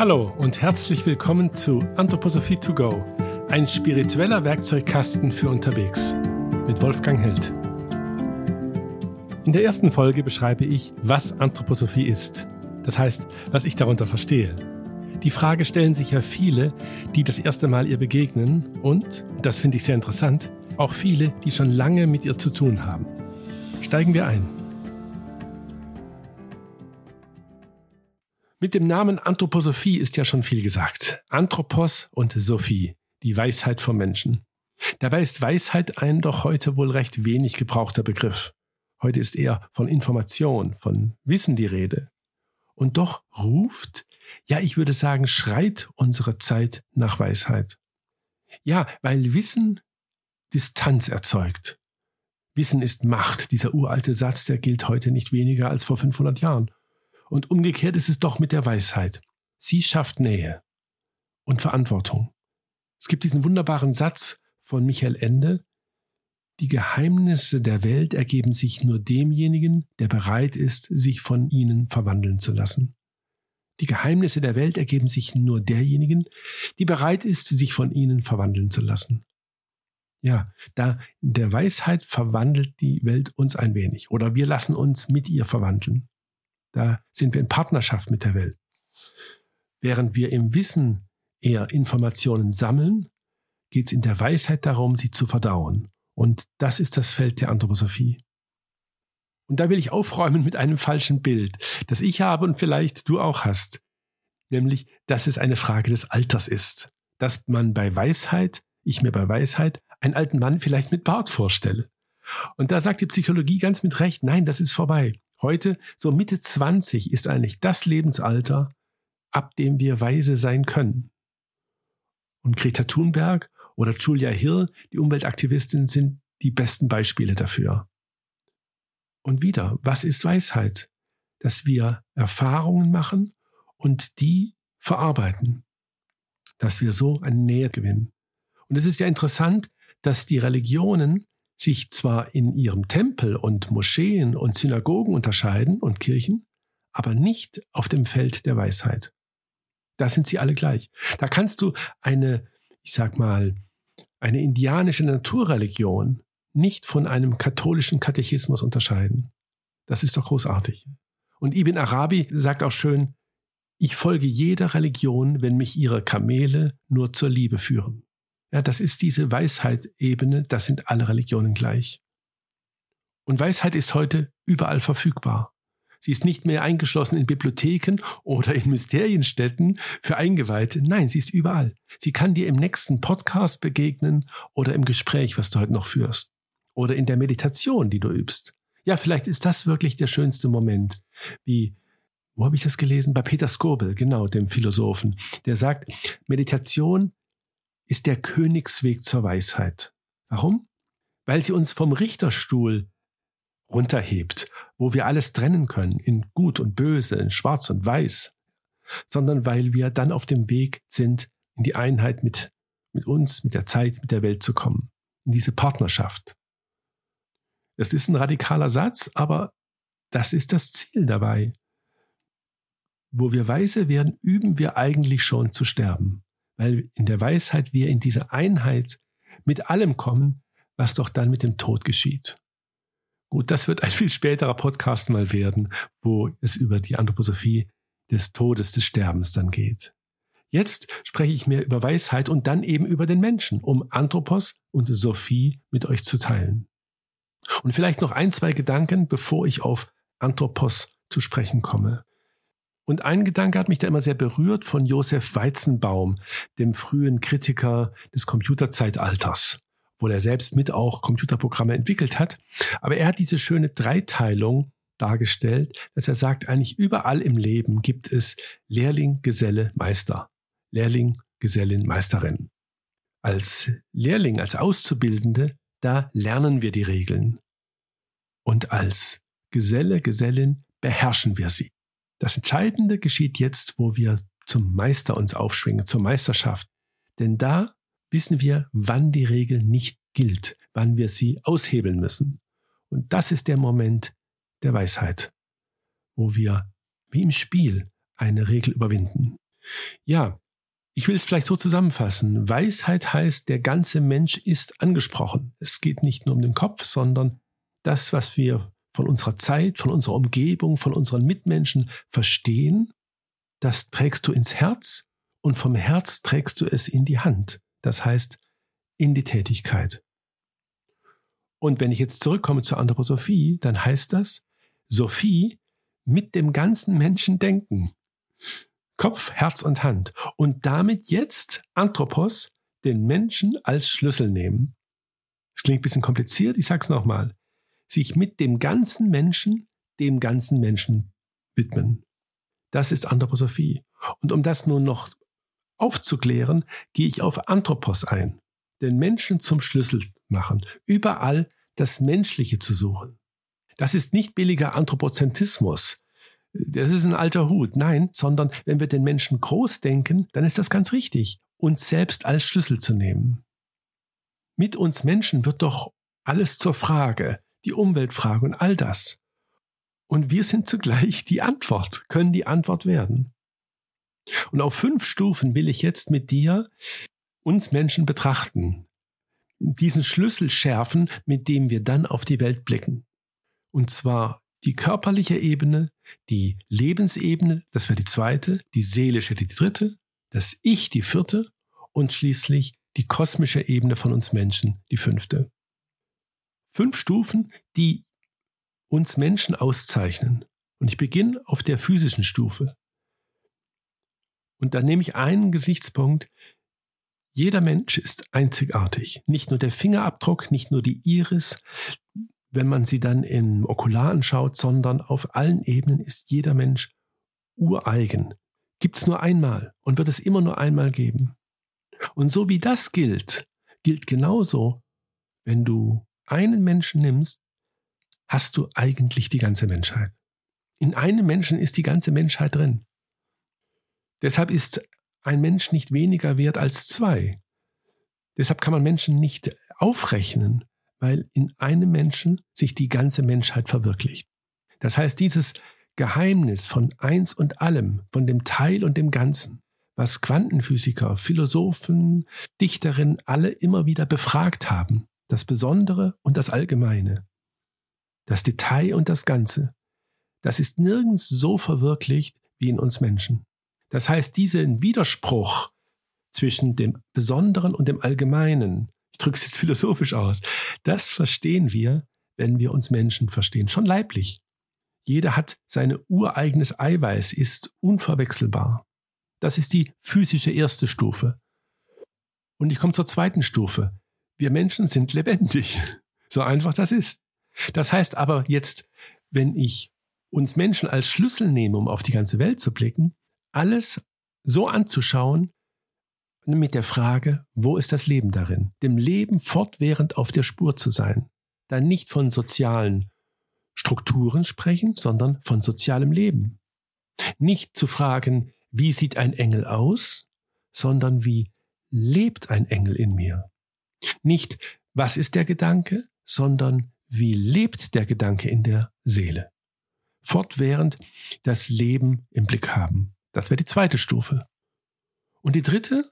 Hallo und herzlich willkommen zu Anthroposophie to go, ein spiritueller Werkzeugkasten für unterwegs mit Wolfgang Held. In der ersten Folge beschreibe ich, was Anthroposophie ist. Das heißt, was ich darunter verstehe. Die Frage stellen sich ja viele, die das erste Mal ihr begegnen und, das finde ich sehr interessant, auch viele, die schon lange mit ihr zu tun haben. Steigen wir ein. Mit dem Namen Anthroposophie ist ja schon viel gesagt. Anthropos und Sophie, die Weisheit vom Menschen. Dabei ist Weisheit ein doch heute wohl recht wenig gebrauchter Begriff. Heute ist eher von Information, von Wissen die Rede. Und doch ruft, ja, ich würde sagen, schreit unsere Zeit nach Weisheit. Ja, weil Wissen Distanz erzeugt. Wissen ist Macht. Dieser uralte Satz, der gilt heute nicht weniger als vor 500 Jahren. Und umgekehrt ist es doch mit der Weisheit. Sie schafft Nähe und Verantwortung. Es gibt diesen wunderbaren Satz von Michael Ende, die Geheimnisse der Welt ergeben sich nur demjenigen, der bereit ist, sich von ihnen verwandeln zu lassen. Die Geheimnisse der Welt ergeben sich nur derjenigen, die bereit ist, sich von ihnen verwandeln zu lassen. Ja, da der Weisheit verwandelt die Welt uns ein wenig oder wir lassen uns mit ihr verwandeln. Da sind wir in Partnerschaft mit der Welt. Während wir im Wissen eher Informationen sammeln, geht es in der Weisheit darum, sie zu verdauen. Und das ist das Feld der Anthroposophie. Und da will ich aufräumen mit einem falschen Bild, das ich habe und vielleicht du auch hast. Nämlich, dass es eine Frage des Alters ist. Dass man bei Weisheit, ich mir bei Weisheit, einen alten Mann vielleicht mit Bart vorstelle. Und da sagt die Psychologie ganz mit Recht, nein, das ist vorbei. Heute, so Mitte 20, ist eigentlich das Lebensalter, ab dem wir weise sein können. Und Greta Thunberg oder Julia Hill, die Umweltaktivistin, sind die besten Beispiele dafür. Und wieder, was ist Weisheit? Dass wir Erfahrungen machen und die verarbeiten. Dass wir so eine Nähe gewinnen. Und es ist ja interessant, dass die Religionen sich zwar in ihrem Tempel und Moscheen und Synagogen unterscheiden und Kirchen, aber nicht auf dem Feld der Weisheit. Da sind sie alle gleich. Da kannst du eine, ich sag mal, eine indianische Naturreligion nicht von einem katholischen Katechismus unterscheiden. Das ist doch großartig. Und Ibn Arabi sagt auch schön, ich folge jeder Religion, wenn mich ihre Kamele nur zur Liebe führen. Ja, das ist diese Weisheitsebene, das sind alle Religionen gleich. Und Weisheit ist heute überall verfügbar. Sie ist nicht mehr eingeschlossen in Bibliotheken oder in Mysterienstätten für Eingeweihte. Nein, sie ist überall. Sie kann dir im nächsten Podcast begegnen oder im Gespräch, was du heute noch führst. Oder in der Meditation, die du übst. Ja, vielleicht ist das wirklich der schönste Moment. Wie, wo habe ich das gelesen? Bei Peter Skobel, genau, dem Philosophen. Der sagt, Meditation ist der Königsweg zur Weisheit. Warum? Weil sie uns vom Richterstuhl runterhebt, wo wir alles trennen können, in Gut und Böse, in Schwarz und Weiß, sondern weil wir dann auf dem Weg sind, in die Einheit mit, mit uns, mit der Zeit, mit der Welt zu kommen, in diese Partnerschaft. Das ist ein radikaler Satz, aber das ist das Ziel dabei. Wo wir weise werden, üben wir eigentlich schon zu sterben weil in der Weisheit wir in diese Einheit mit allem kommen, was doch dann mit dem Tod geschieht. Gut, das wird ein viel späterer Podcast mal werden, wo es über die Anthroposophie des Todes, des Sterbens dann geht. Jetzt spreche ich mehr über Weisheit und dann eben über den Menschen, um Anthropos und Sophie mit euch zu teilen. Und vielleicht noch ein, zwei Gedanken, bevor ich auf Anthropos zu sprechen komme. Und ein Gedanke hat mich da immer sehr berührt von Josef Weizenbaum, dem frühen Kritiker des Computerzeitalters, wo er selbst mit auch Computerprogramme entwickelt hat. Aber er hat diese schöne Dreiteilung dargestellt, dass er sagt, eigentlich überall im Leben gibt es Lehrling, Geselle, Meister. Lehrling, Gesellin, Meisterin. Als Lehrling, als Auszubildende, da lernen wir die Regeln. Und als Geselle, Gesellin beherrschen wir sie. Das Entscheidende geschieht jetzt, wo wir zum Meister uns aufschwingen, zur Meisterschaft. Denn da wissen wir, wann die Regel nicht gilt, wann wir sie aushebeln müssen. Und das ist der Moment der Weisheit, wo wir wie im Spiel eine Regel überwinden. Ja, ich will es vielleicht so zusammenfassen. Weisheit heißt, der ganze Mensch ist angesprochen. Es geht nicht nur um den Kopf, sondern das, was wir von unserer Zeit, von unserer Umgebung, von unseren Mitmenschen verstehen, das trägst du ins Herz und vom Herz trägst du es in die Hand. Das heißt, in die Tätigkeit. Und wenn ich jetzt zurückkomme zur Anthroposophie, dann heißt das, Sophie mit dem ganzen Menschen denken. Kopf, Herz und Hand. Und damit jetzt Anthropos, den Menschen als Schlüssel nehmen. Es klingt ein bisschen kompliziert, ich sag's nochmal. Sich mit dem ganzen Menschen, dem ganzen Menschen widmen. Das ist Anthroposophie. Und um das nun noch aufzuklären, gehe ich auf Anthropos ein. Den Menschen zum Schlüssel machen. Überall das Menschliche zu suchen. Das ist nicht billiger Anthropozentrismus, das ist ein alter Hut. Nein, sondern wenn wir den Menschen groß denken, dann ist das ganz richtig, uns selbst als Schlüssel zu nehmen. Mit uns Menschen wird doch alles zur Frage, die Umweltfrage und all das. Und wir sind zugleich die Antwort, können die Antwort werden. Und auf fünf Stufen will ich jetzt mit dir uns Menschen betrachten, diesen Schlüssel schärfen, mit dem wir dann auf die Welt blicken. Und zwar die körperliche Ebene, die Lebensebene, das wäre die zweite, die seelische die dritte, das Ich die vierte und schließlich die kosmische Ebene von uns Menschen die fünfte. Fünf Stufen, die uns Menschen auszeichnen. Und ich beginne auf der physischen Stufe. Und da nehme ich einen Gesichtspunkt. Jeder Mensch ist einzigartig. Nicht nur der Fingerabdruck, nicht nur die Iris, wenn man sie dann im Okular anschaut, sondern auf allen Ebenen ist jeder Mensch ureigen. Gibt's nur einmal und wird es immer nur einmal geben. Und so wie das gilt, gilt genauso, wenn du einen Menschen nimmst, hast du eigentlich die ganze Menschheit. In einem Menschen ist die ganze Menschheit drin. Deshalb ist ein Mensch nicht weniger wert als zwei. Deshalb kann man Menschen nicht aufrechnen weil in einem Menschen sich die ganze Menschheit verwirklicht. Das heißt, dieses Geheimnis von eins und allem, von dem Teil und dem Ganzen, was Quantenphysiker, Philosophen, Dichterinnen alle immer wieder befragt haben, das Besondere und das Allgemeine, das Detail und das Ganze, das ist nirgends so verwirklicht wie in uns Menschen. Das heißt, diesen Widerspruch zwischen dem Besonderen und dem Allgemeinen, drücke es jetzt philosophisch aus. Das verstehen wir, wenn wir uns Menschen verstehen, schon leiblich. Jeder hat sein ureigenes Eiweiß, ist unverwechselbar. Das ist die physische erste Stufe. Und ich komme zur zweiten Stufe. Wir Menschen sind lebendig. So einfach das ist. Das heißt aber jetzt, wenn ich uns Menschen als Schlüssel nehme, um auf die ganze Welt zu blicken, alles so anzuschauen, mit der Frage, wo ist das Leben darin? Dem Leben fortwährend auf der Spur zu sein. Dann nicht von sozialen Strukturen sprechen, sondern von sozialem Leben. Nicht zu fragen, wie sieht ein Engel aus, sondern wie lebt ein Engel in mir? Nicht, was ist der Gedanke, sondern wie lebt der Gedanke in der Seele? Fortwährend das Leben im Blick haben. Das wäre die zweite Stufe. Und die dritte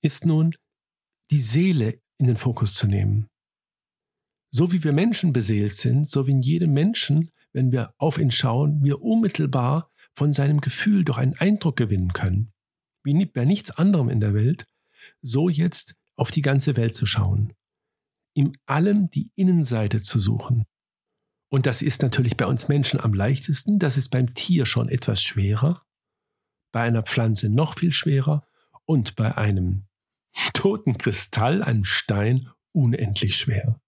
ist nun, die Seele in den Fokus zu nehmen. So wie wir Menschen beseelt sind, so wie in jedem Menschen, wenn wir auf ihn schauen, wir unmittelbar von seinem Gefühl durch einen Eindruck gewinnen können. Wie bei nichts anderem in der Welt, so jetzt auf die ganze Welt zu schauen. In allem die Innenseite zu suchen. Und das ist natürlich bei uns Menschen am leichtesten, das ist beim Tier schon etwas schwerer, bei einer Pflanze noch viel schwerer und bei einem toten Kristall, einem Stein, unendlich schwer.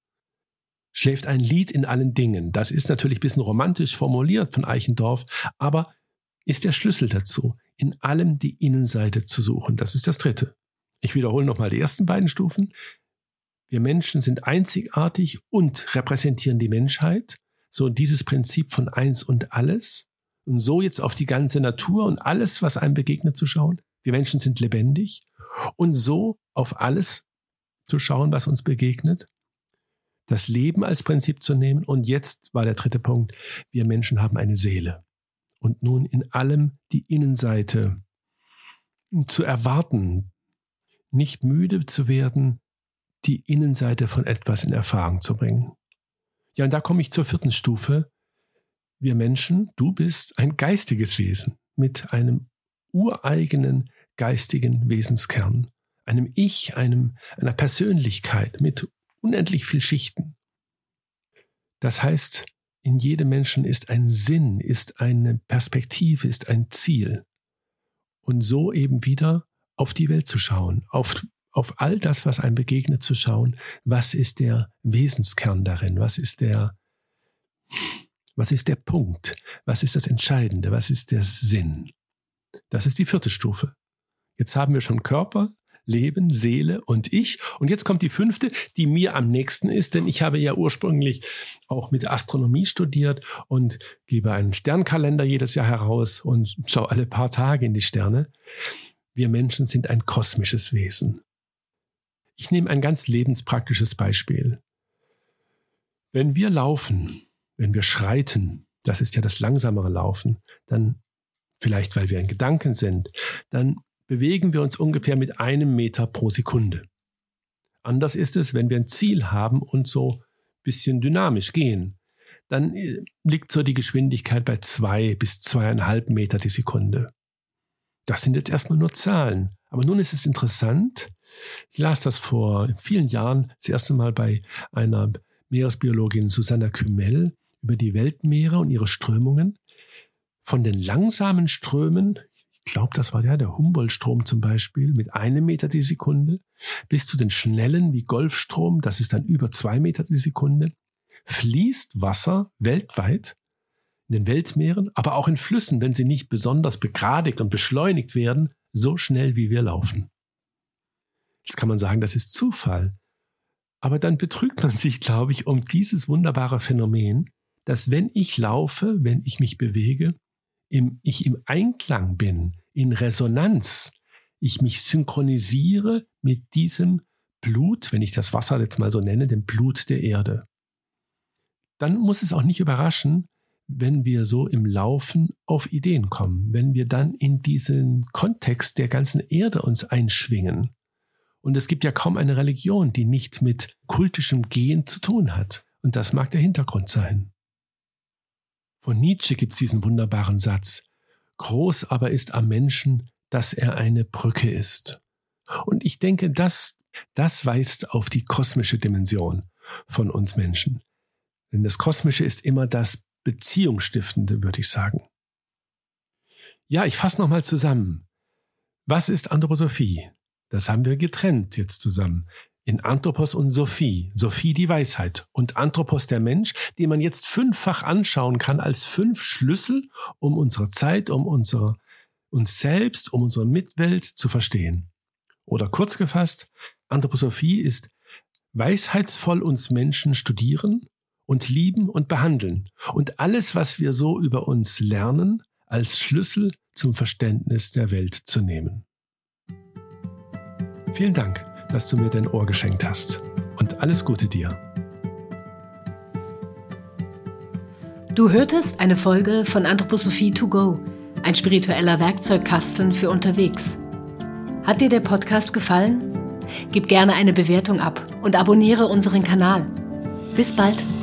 Schläft ein Lied in allen Dingen. Das ist natürlich ein bisschen romantisch formuliert von Eichendorff, aber ist der Schlüssel dazu, in allem die Innenseite zu suchen. Das ist das dritte. Ich wiederhole nochmal die ersten beiden Stufen. Wir Menschen sind einzigartig und repräsentieren die Menschheit. So dieses Prinzip von eins und alles. Und so jetzt auf die ganze Natur und alles, was einem begegnet, zu schauen. Wir Menschen sind lebendig und so auf alles zu schauen, was uns begegnet, das Leben als Prinzip zu nehmen. Und jetzt war der dritte Punkt, wir Menschen haben eine Seele. Und nun in allem die Innenseite zu erwarten, nicht müde zu werden, die Innenseite von etwas in Erfahrung zu bringen. Ja, und da komme ich zur vierten Stufe. Wir Menschen, du bist ein geistiges Wesen mit einem ureigenen geistigen Wesenskern, einem Ich, einem, einer Persönlichkeit mit unendlich viel Schichten. Das heißt, in jedem Menschen ist ein Sinn, ist eine Perspektive, ist ein Ziel. Und so eben wieder auf die Welt zu schauen, auf, auf all das, was einem begegnet, zu schauen, was ist der Wesenskern darin, was ist der, was ist der Punkt, was ist das Entscheidende, was ist der Sinn. Das ist die vierte Stufe. Jetzt haben wir schon Körper, Leben, Seele und ich. Und jetzt kommt die fünfte, die mir am nächsten ist, denn ich habe ja ursprünglich auch mit Astronomie studiert und gebe einen Sternkalender jedes Jahr heraus und schaue alle paar Tage in die Sterne. Wir Menschen sind ein kosmisches Wesen. Ich nehme ein ganz lebenspraktisches Beispiel. Wenn wir laufen, wenn wir schreiten, das ist ja das langsamere Laufen, dann vielleicht weil wir in Gedanken sind, dann bewegen wir uns ungefähr mit einem Meter pro Sekunde. Anders ist es, wenn wir ein Ziel haben und so bisschen dynamisch gehen. Dann äh, liegt so die Geschwindigkeit bei zwei bis zweieinhalb Meter die Sekunde. Das sind jetzt erstmal nur Zahlen. Aber nun ist es interessant. Ich las das vor vielen Jahren das erste Mal bei einer Meeresbiologin Susanna Kümel über die Weltmeere und ihre Strömungen. Von den langsamen Strömen, ich glaube, das war ja der Humboldt-Strom zum Beispiel, mit einem Meter die Sekunde, bis zu den schnellen wie Golfstrom, das ist dann über zwei Meter die Sekunde, fließt Wasser weltweit in den Weltmeeren, aber auch in Flüssen, wenn sie nicht besonders begradigt und beschleunigt werden, so schnell wie wir laufen. Jetzt kann man sagen, das ist Zufall. Aber dann betrügt man sich, glaube ich, um dieses wunderbare Phänomen, dass wenn ich laufe, wenn ich mich bewege, im, ich im Einklang bin, in Resonanz, ich mich synchronisiere mit diesem Blut, wenn ich das Wasser jetzt mal so nenne, dem Blut der Erde. Dann muss es auch nicht überraschen, wenn wir so im Laufen auf Ideen kommen, wenn wir dann in diesen Kontext der ganzen Erde uns einschwingen. Und es gibt ja kaum eine Religion, die nicht mit kultischem Gehen zu tun hat. Und das mag der Hintergrund sein. Von Nietzsche gibt es diesen wunderbaren Satz. Groß aber ist am Menschen, dass er eine Brücke ist. Und ich denke, das, das weist auf die kosmische Dimension von uns Menschen. Denn das Kosmische ist immer das Beziehungsstiftende, würde ich sagen. Ja, ich fasse nochmal zusammen. Was ist Anthroposophie? Das haben wir getrennt jetzt zusammen in Anthropos und Sophie. Sophie die Weisheit und Anthropos der Mensch, den man jetzt fünffach anschauen kann als fünf Schlüssel, um unsere Zeit, um unsere, uns selbst, um unsere Mitwelt zu verstehen. Oder kurz gefasst, Anthroposophie ist weisheitsvoll uns Menschen studieren und lieben und behandeln und alles, was wir so über uns lernen, als Schlüssel zum Verständnis der Welt zu nehmen. Vielen Dank dass du mir dein Ohr geschenkt hast. Und alles Gute dir. Du hörtest eine Folge von Anthroposophie to go, ein spiritueller Werkzeugkasten für unterwegs. Hat dir der Podcast gefallen? Gib gerne eine Bewertung ab und abonniere unseren Kanal. Bis bald.